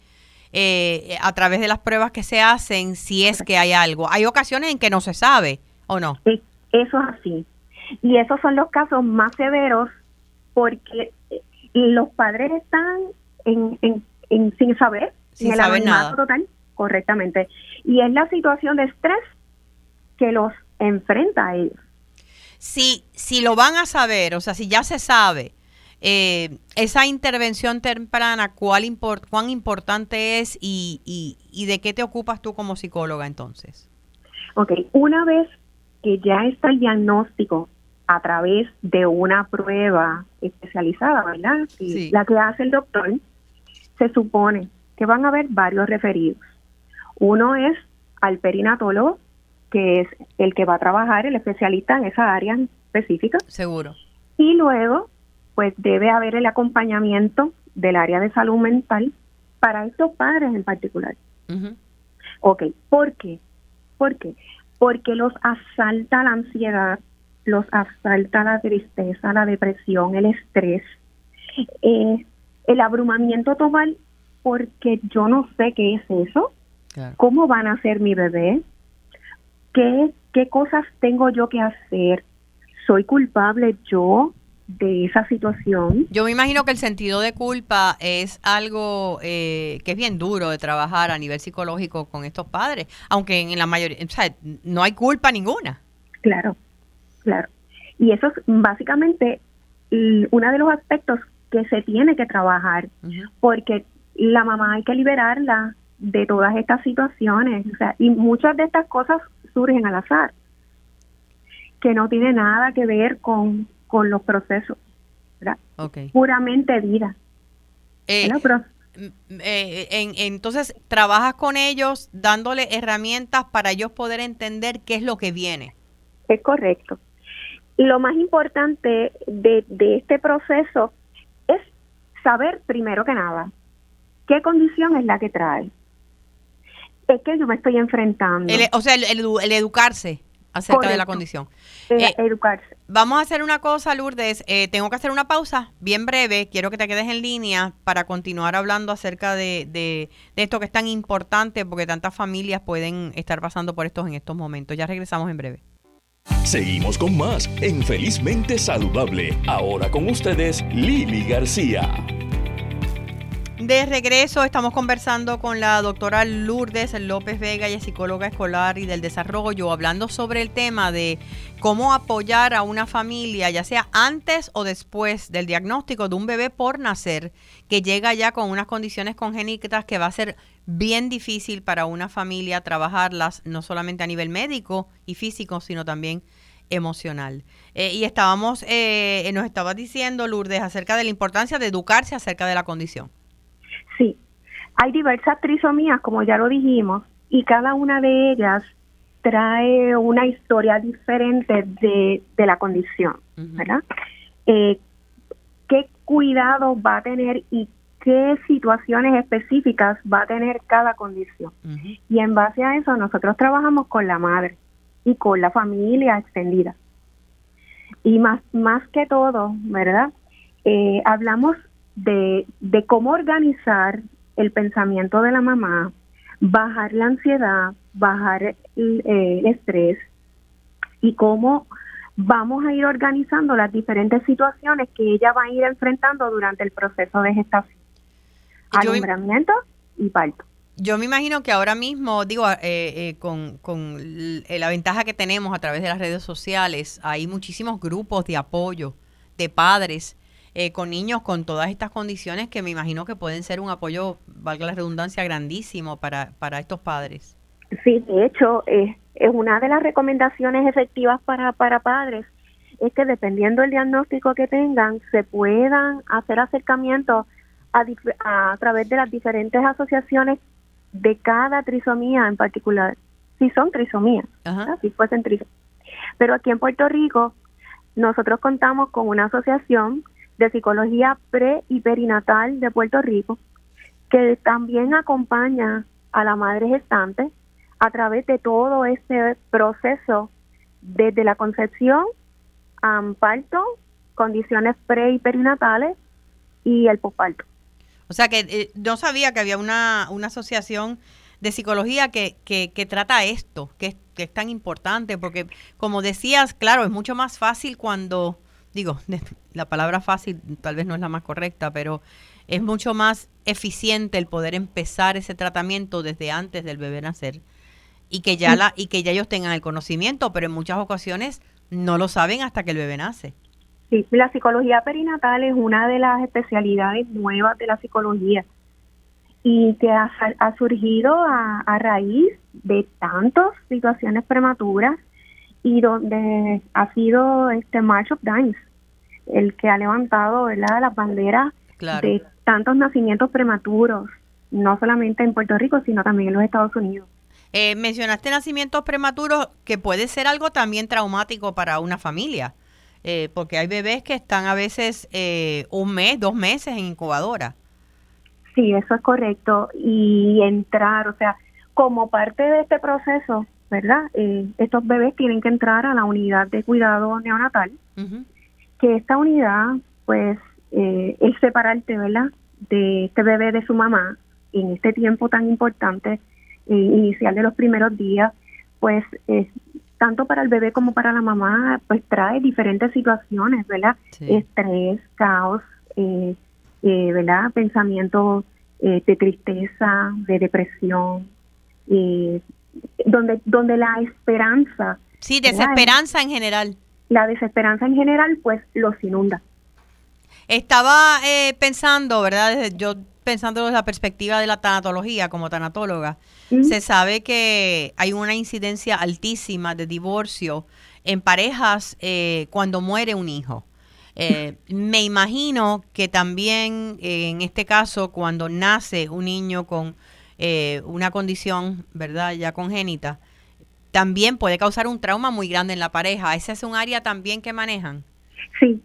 a través de las pruebas que se hacen si es que hay algo. Hay ocasiones en que no se sabe, ¿o no? Sí, eso es así. Y esos son los casos más severos porque los padres están en, en, sin saber, sin el saber nada. total, correctamente. Y es la situación de estrés que los enfrenta a ellos. Si, si lo van a saber, o sea, si ya se sabe, eh, esa intervención temprana, ¿cuál ¿cuán importante es y, y, y de qué te ocupas tú como psicóloga entonces? Ok, una vez que ya está el diagnóstico a través de una prueba especializada, ¿verdad? La que hace el doctor, se supone que van a haber varios referidos. Uno es al perinatólogo, que es el que va a trabajar, el especialista en esa área específica. Seguro. Y luego, pues debe haber el acompañamiento del área de salud mental para estos padres en particular. Ok, ¿por qué? ¿Por qué? Porque los asalta la ansiedad, los asalta la tristeza, la depresión, el estrés, eh, el abrumamiento total, porque yo no sé qué es eso, cómo van a ser mi bebé, qué, qué cosas tengo yo que hacer, soy culpable yo, de esa situación. Yo me imagino que el sentido de culpa es algo eh, que es bien duro de trabajar a nivel psicológico con estos padres, aunque en la mayoría, o sea, no hay culpa ninguna. Claro, claro. Y eso es básicamente uno de los aspectos que se tiene que trabajar, porque la mamá hay que liberarla de todas estas situaciones, o sea, y muchas de estas cosas surgen al azar, que no tiene nada que ver con, con los procesos, ¿verdad? Puramente vida. Eh, eh, entonces, trabajas con ellos dándole herramientas para ellos poder entender qué es lo que viene. Es correcto. Lo más importante de, de este proceso es saber, primero que nada, qué condición es la que trae. Es que yo me estoy enfrentando. o sea, el, el educarse acerca de la condición. Eh, educarse. Vamos a hacer una cosa, Lourdes. Eh, tengo que hacer una pausa bien breve. Quiero que te quedes en línea para continuar hablando acerca de, de, esto que es tan importante porque tantas familias pueden estar pasando por esto en estos momentos. Ya regresamos en breve. Seguimos con más en Felizmente Saludable. Ahora con ustedes, Lili García. De regreso estamos conversando con la doctora Lourdes López Vega, y psicóloga escolar y del desarrollo, hablando sobre el tema de cómo apoyar a una familia, ya sea antes o después del diagnóstico de un bebé por nacer, que llega ya con unas condiciones congénitas que va a ser bien difícil para una familia trabajarlas, no solamente a nivel médico y físico, sino también emocional. Eh, y estábamos, eh, nos estaba diciendo Lourdes acerca de la importancia de educarse acerca de la condición. Sí, hay diversas trisomías, como ya lo dijimos, y cada una de ellas trae una historia diferente de, la condición, ¿verdad? Eh, ¿Qué cuidado va a tener y qué situaciones específicas va a tener cada condición? Y en base a eso nosotros trabajamos con la madre y con la familia extendida. Y más, más que todo, ¿verdad? Eh, hablamos de, de cómo organizar el pensamiento de la mamá, bajar la ansiedad, bajar el, estrés y cómo vamos a ir organizando las diferentes situaciones que ella va a ir enfrentando durante el proceso de gestación. Alumbramiento y parto. Yo me imagino que ahora mismo, digo, eh, eh, con, con la ventaja que tenemos a través de las redes sociales, hay muchísimos grupos de apoyo de padres eh, con niños con todas estas condiciones que me imagino que pueden ser un apoyo, valga la redundancia, grandísimo para, para estos padres. Sí, de hecho, es una de las recomendaciones efectivas para, para padres es que dependiendo del diagnóstico que tengan, se puedan hacer acercamientos a, a, través de las diferentes asociaciones de cada trisomía en particular, si son trisomías, si fuesen trisomías. Pero aquí en Puerto Rico, nosotros contamos con una asociación de Psicología Pre y Perinatal de Puerto Rico, que también acompaña a la madre gestante a través de todo este proceso desde la concepción, um, parto, condiciones pre y perinatales y el posparto. O sea que eh, no sabía que había una, una asociación de psicología que, que, que trata esto, que, que es tan importante, porque como decías, claro, es mucho más fácil cuando digo, <laughs> la palabra fácil tal vez no es la más correcta, pero es mucho más eficiente el poder empezar ese tratamiento desde antes del bebé nacer y que ya la y que ya ellos tengan el conocimiento, pero en muchas ocasiones no lo saben hasta que el bebé nace. Sí, la psicología perinatal es una de las especialidades nuevas de la psicología y que ha, surgido a, raíz de tantas situaciones prematuras y donde ha sido este March of Dimes el que ha levantado ¿verdad? las banderas de tantos nacimientos prematuros, no solamente en Puerto Rico, sino también en los Estados Unidos. Eh, mencionaste nacimientos prematuros que puede ser algo también traumático para una familia, eh, porque hay bebés que están a veces eh, un mes, dos meses en incubadora. Sí, eso es correcto. Y entrar, o sea, como parte de este proceso, ¿verdad? Eh, estos bebés tienen que entrar a la unidad de cuidado neonatal, que esta unidad, pues, eh, el separarte, ¿verdad? De este bebé de su mamá en este tiempo tan importante eh, inicial de los primeros días, pues, tanto para el bebé como para la mamá, pues trae diferentes situaciones, ¿verdad? Estrés, caos, eh, eh, ¿verdad? Pensamientos eh, de tristeza, de depresión, eh, donde, donde la esperanza. Sí, desesperanza en general. La desesperanza en general, pues los inunda. Estaba eh, pensando, ¿verdad? Yo pensando desde la perspectiva de la tanatología como tanatóloga, se sabe que hay una incidencia altísima de divorcio en parejas eh, cuando muere un hijo. Eh, <laughs> me imagino que también eh, en este caso, cuando nace un niño con una condición, ¿verdad?, ya congénita, también puede causar un trauma muy grande en la pareja. ¿Ese es un área también que manejan? Sí,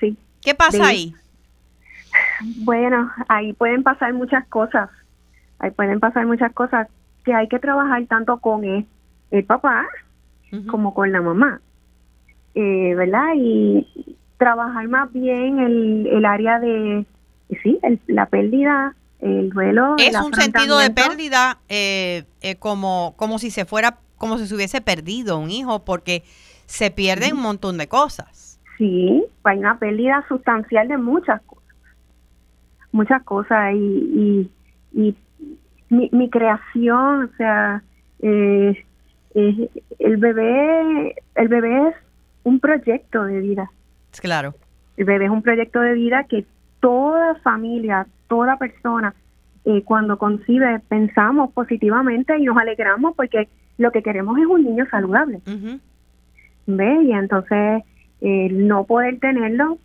sí. ¿Qué pasa ahí? Bueno, ahí pueden pasar muchas cosas. Ahí pueden pasar muchas cosas que hay que trabajar tanto con el, papá como con la mamá. ¿Verdad? Y, trabajar más bien el, el área de, sí, la pérdida, el duelo. Es un sentido de pérdida eh, eh, como, como si se fuera, como si se hubiese perdido un hijo, porque se pierden un montón de cosas. Sí, hay una pérdida sustancial de muchas cosas. Muchas cosas y, y, mi, mi, creación, o sea, eh, el bebé, el bebé es un proyecto de vida Claro. El bebé es un proyecto de vida que toda familia, toda persona, eh, cuando concibe, pensamos positivamente y nos alegramos porque lo que queremos es un niño saludable. ¿Ve? Y entonces, no poder tenerlo,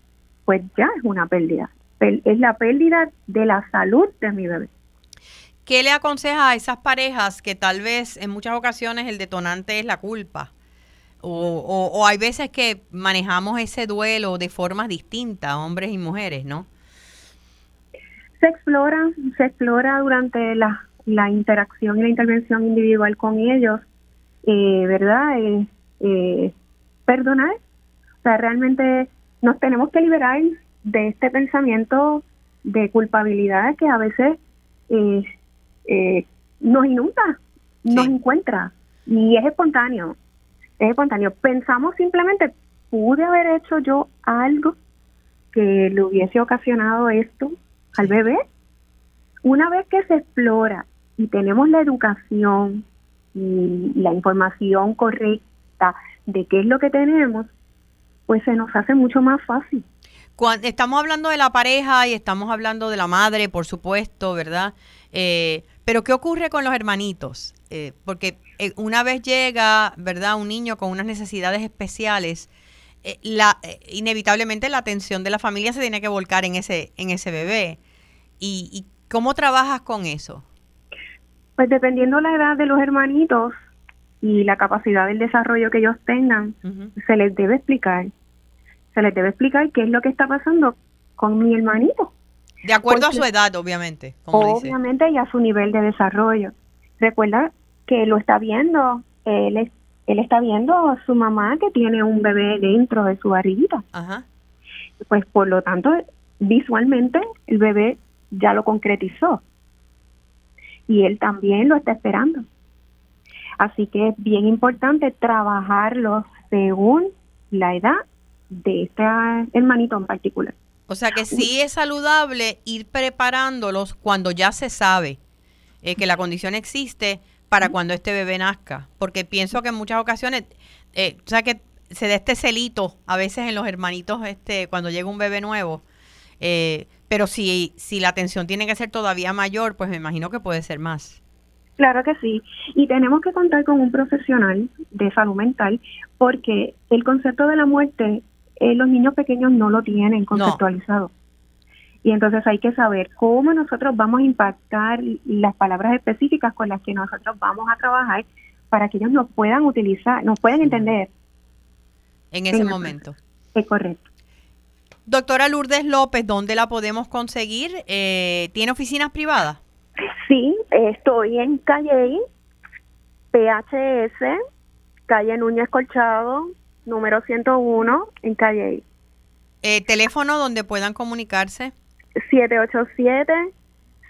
pues ya es una pérdida. Es la pérdida de la salud de mi bebé. ¿Qué le aconseja a esas parejas que tal vez en muchas ocasiones el detonante es la culpa? O, o, hay veces que manejamos ese duelo de formas distintas, hombres y mujeres, ¿no? Se explora, se explora durante la, la interacción y la intervención individual con ellos, eh, ¿verdad? Eh, eh, perdonar. O sea, realmente nos tenemos que liberar de este pensamiento de culpabilidad que a veces nos inunda, nos encuentra y es espontáneo es espontáneo. Pensamos simplemente, ¿pude haber hecho yo algo que le hubiese ocasionado esto al bebé? Una vez que se explora y tenemos la educación y la información correcta de qué es lo que tenemos, pues se nos hace mucho más fácil. Cuando estamos hablando de la pareja y estamos hablando de la madre, por supuesto, ¿verdad? Eh, pero ¿qué ocurre con los hermanitos? Eh, porque eh, una vez llega, ¿verdad? Un niño con unas necesidades especiales, eh, la, inevitablemente la atención de la familia se tiene que volcar en ese, en ese bebé. ¿Y, cómo trabajas con eso? Pues dependiendo la edad de los hermanitos y la capacidad del desarrollo que ellos tengan, se les debe explicar. Se les debe explicar qué es lo que está pasando con mi hermanito de acuerdo a su edad, obviamente. obviamente y a su nivel de desarrollo. Recuerda que lo está viendo, él, él está viendo a su mamá que tiene un bebé dentro de su barriguita. Ajá. Pues por lo tanto, visualmente el bebé ya lo concretizó. Y él también lo está esperando. Así que es bien importante trabajarlo según la edad de este hermanito en particular. O sea que sí es saludable ir preparándolos cuando ya se sabe eh, que la condición existe para cuando este bebé nazca. Porque pienso que en muchas ocasiones, eh, o sea que se da este celito a veces en los hermanitos este cuando llega un bebé nuevo. Eh, pero si, si la atención tiene que ser todavía mayor, pues me imagino que puede ser más. Claro que sí. Y tenemos que contar con un profesional de salud mental porque el concepto de la muerte, eh, los niños pequeños no lo tienen conceptualizado. Y entonces hay que saber cómo nosotros vamos a impactar las palabras específicas con las que nosotros vamos a trabajar para que ellos nos puedan utilizar, nos puedan entender. En ese momento. Es correcto. Doctora Lourdes López, ¿dónde la podemos conseguir? Eh, ¿Tiene oficinas privadas? Sí, estoy en Calle PHS, calle Núñez Colchado, número 101, en Calle eh, ¿Teléfono donde puedan comunicarse?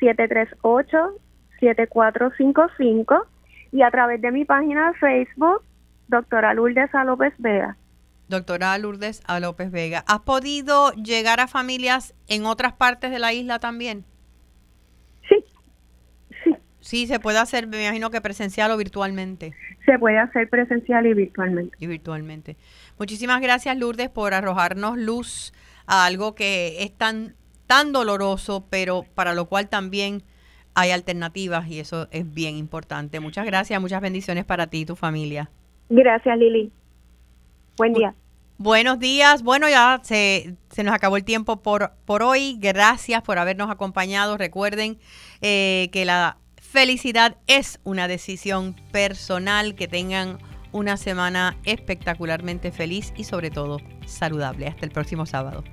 787-738-7455 y a través de mi página de Facebook, doctora Lourdes A. López Vega. Doctora Lourdes A. López Vega, ¿has podido llegar a familias en otras partes de la isla también? Sí, se puede hacer, me imagino que presencial o virtualmente. Se puede hacer presencial y virtualmente. Y virtualmente. Muchísimas gracias, Lourdes, por arrojarnos luz a algo que es tan, tan doloroso, pero para lo cual también hay alternativas y eso es bien importante. Muchas gracias, muchas bendiciones para ti y tu familia. Gracias, Lili. Buen día. Buenos días. Bueno, ya se, se, nos acabó el tiempo por, por hoy. Gracias por habernos acompañado. Recuerden eh, que la felicidad es una decisión personal. Que tengan una semana espectacularmente feliz y sobre todo saludable. Hasta el próximo sábado.